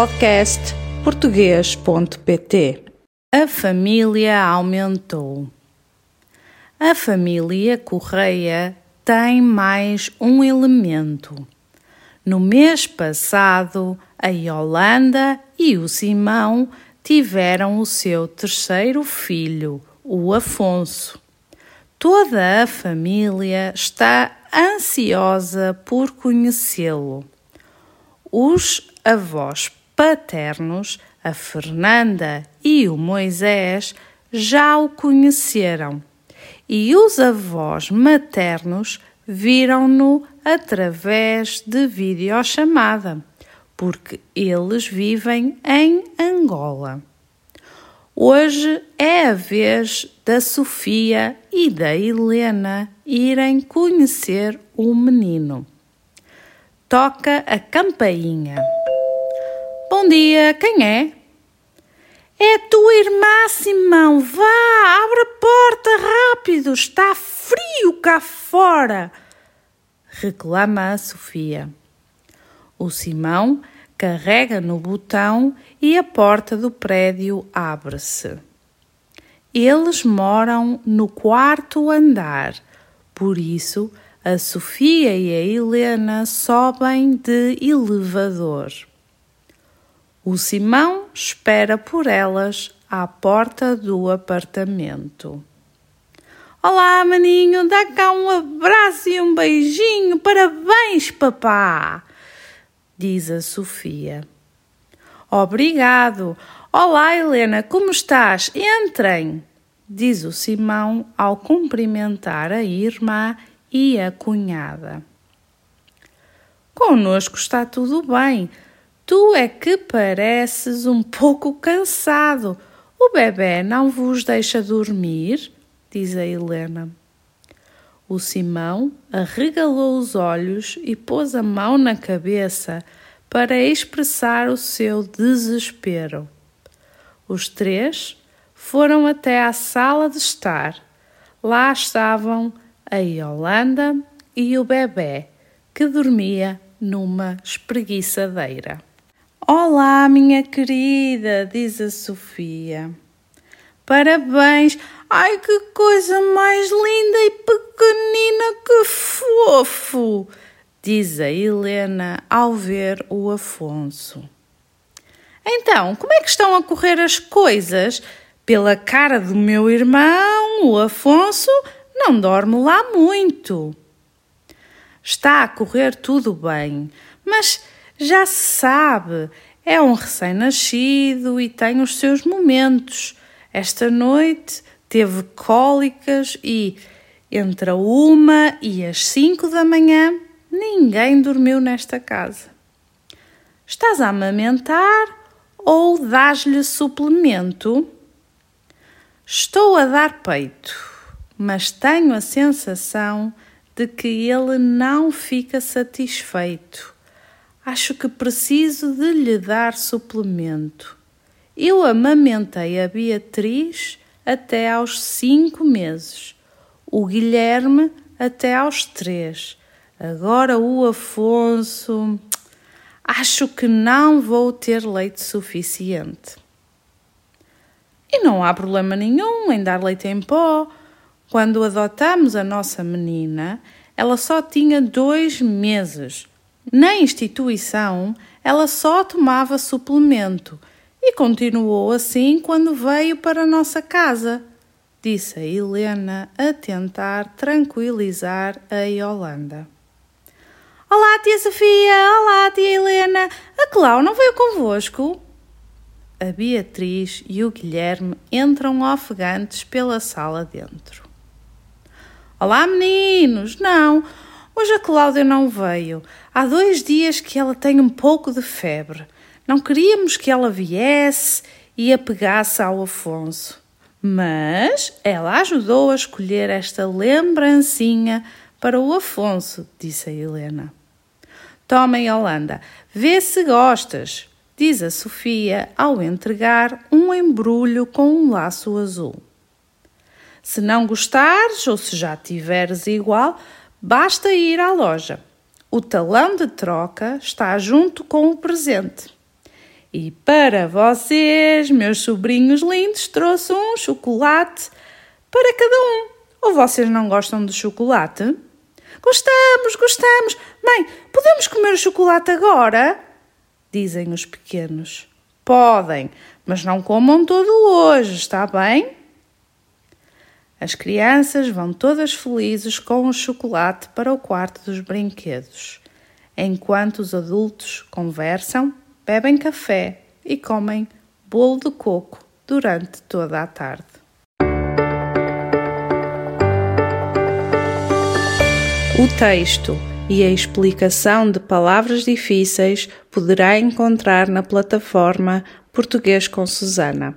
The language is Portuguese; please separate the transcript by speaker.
Speaker 1: podcast português.pt.
Speaker 2: A família aumentou. A família Correia tem mais um elemento. No mês passado, a Yolanda e o Simão tiveram o seu terceiro filho, o Afonso. Toda a família está ansiosa por conhecê-lo. Os avós paternos, a Fernanda e o Moisés, já o conheceram, e os avós maternos viram-no através de videochamada, porque eles vivem em Angola. Hoje é a vez da Sofia e da Helena irem conhecer o menino. Toca a campainha. Bom dia, quem é? É tua irmã, Simão. Vá, abre a porta rápido. Está frio cá fora. Reclama a Sofia. O Simão carrega no botão e a porta do prédio abre-se. Eles moram no quarto andar, por isso a Sofia e a Helena sobem de elevador. O Simão espera por elas à porta do apartamento. Olá, maninho, dá cá um abraço e um beijinho. Parabéns, papá, diz a Sofia. Obrigado. Olá, Helena, como estás? Entrem, diz o Simão ao cumprimentar a irmã e a cunhada. Conosco está tudo bem Tu é que pareces um pouco cansado. O bebê não vos deixa dormir? diz a Helena. O Simão arregalou os olhos e pôs a mão na cabeça para expressar o seu desespero. Os três foram até à sala de estar. Lá estavam a Yolanda e o bebê, que dormia numa espreguiçadeira. Olá, minha querida, diz a Sofia. Parabéns! Ai, que coisa mais linda e pequenina, que fofo! diz a Helena ao ver o Afonso. Então, como é que estão a correr as coisas? Pela cara do meu irmão, o Afonso, não dorme lá muito. Está a correr tudo bem, mas já sabe, é um recém-nascido e tem os seus momentos. Esta noite teve cólicas e, entre a uma e as cinco da manhã, ninguém dormiu nesta casa. Estás a amamentar ou dás-lhe suplemento? Estou a dar peito, mas tenho a sensação de que ele não fica satisfeito Acho que preciso de lhe dar suplemento. Eu amamentei a Beatriz até aos cinco meses, o Guilherme até aos três. Agora o Afonso. Acho que não vou ter leite suficiente. E não há problema nenhum em dar leite em pó. Quando adotamos a nossa menina, ela só tinha dois meses na instituição, ela só tomava suplemento e continuou assim quando veio para nossa casa, disse a Helena a tentar tranquilizar a Yolanda. Olá, tia Sofia! Olá, tia Helena! A Clau não veio convosco? A Beatriz e o Guilherme entram ofegantes pela sala dentro. Olá, meninos! Não, Hoje a Cláudia não veio. Há dois dias que ela tem um pouco de febre. Não queríamos que ela viesse e apegasse ao Afonso. Mas ela ajudou a escolher esta lembrancinha para o Afonso, disse a Helena. Toma, Yolanda, vê se gostas, diz a Sofia ao entregar um embrulho com um laço azul. Se não gostares ou se já tiveres igual, Basta ir à loja. O talão de troca está junto com o presente. E para vocês, meus sobrinhos lindos, trouxe um chocolate para cada um. Ou vocês não gostam de chocolate? Gostamos, gostamos. Mãe, podemos comer o chocolate agora? Dizem os pequenos. Podem, mas não comam todo hoje, está bem? As crianças vão todas felizes com o chocolate para o quarto dos brinquedos, enquanto os adultos conversam, bebem café e comem bolo de coco durante toda a tarde. O texto e a explicação de palavras difíceis poderá encontrar na plataforma Português com Susana.